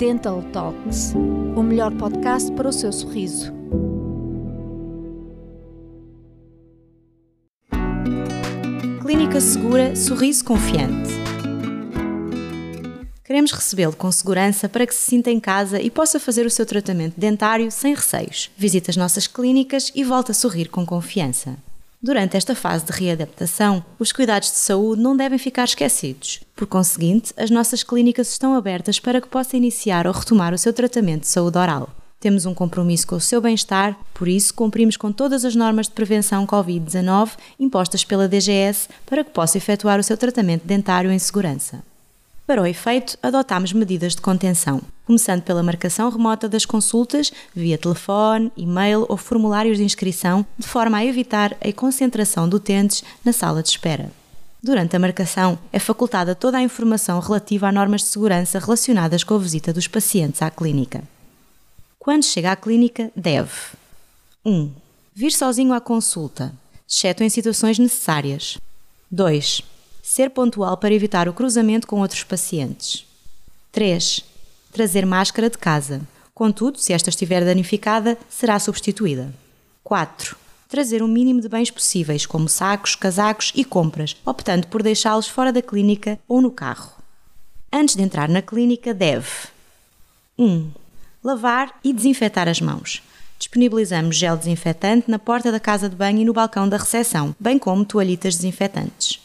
Dental Talks, o melhor podcast para o seu sorriso. Clínica Segura Sorriso Confiante. Queremos recebê-lo com segurança para que se sinta em casa e possa fazer o seu tratamento dentário sem receios. Visite as nossas clínicas e volte a sorrir com confiança. Durante esta fase de readaptação, os cuidados de saúde não devem ficar esquecidos. Por conseguinte, as nossas clínicas estão abertas para que possa iniciar ou retomar o seu tratamento de saúde oral. Temos um compromisso com o seu bem-estar, por isso cumprimos com todas as normas de prevenção Covid-19 impostas pela DGS para que possa efetuar o seu tratamento dentário em segurança. Para o efeito, adotámos medidas de contenção, começando pela marcação remota das consultas via telefone, e-mail ou formulários de inscrição, de forma a evitar a concentração de utentes na sala de espera. Durante a marcação, é facultada toda a informação relativa a normas de segurança relacionadas com a visita dos pacientes à clínica. Quando chega à clínica, deve 1. Um, vir sozinho à consulta, exceto em situações necessárias. 2 ser pontual para evitar o cruzamento com outros pacientes. 3. Trazer máscara de casa. Contudo, se esta estiver danificada, será substituída. 4. Trazer o mínimo de bens possíveis, como sacos, casacos e compras, optando por deixá-los fora da clínica ou no carro. Antes de entrar na clínica, deve 1. Lavar e desinfetar as mãos. Disponibilizamos gel desinfetante na porta da casa de banho e no balcão da recepção, bem como toalhitas desinfetantes.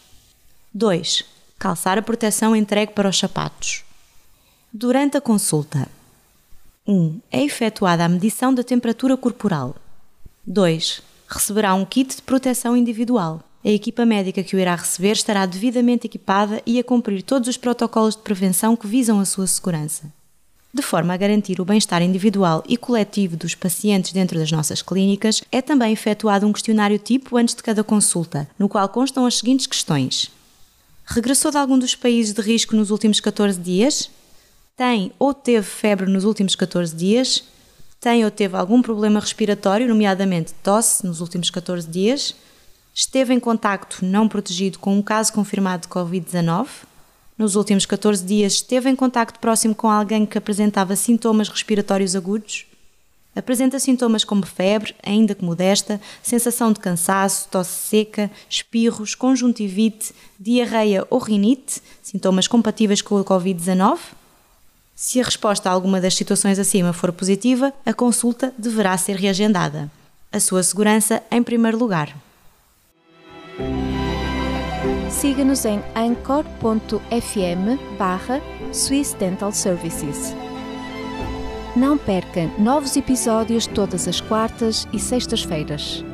2. Calçar a proteção entregue para os sapatos. Durante a consulta. 1. Um, é efetuada a medição da temperatura corporal. 2. Receberá um kit de proteção individual. A equipa médica que o irá receber estará devidamente equipada e a cumprir todos os protocolos de prevenção que visam a sua segurança. De forma a garantir o bem-estar individual e coletivo dos pacientes dentro das nossas clínicas, é também efetuado um questionário tipo antes de cada consulta, no qual constam as seguintes questões: Regressou de algum dos países de risco nos últimos 14 dias? Tem ou teve febre nos últimos 14 dias? Tem ou teve algum problema respiratório, nomeadamente tosse, nos últimos 14 dias? Esteve em contacto não protegido com um caso confirmado de Covid-19? Nos últimos 14 dias esteve em contacto próximo com alguém que apresentava sintomas respiratórios agudos? Apresenta sintomas como febre, ainda que modesta, sensação de cansaço, tosse seca, espirros, conjuntivite, diarreia ou rinite, sintomas compatíveis com a Covid-19? Se a resposta a alguma das situações acima for positiva, a consulta deverá ser reagendada. A sua segurança em primeiro lugar. Siga-nos em anchor.fm barra Swiss Dental Services. Não perca novos episódios todas as quartas e sextas-feiras.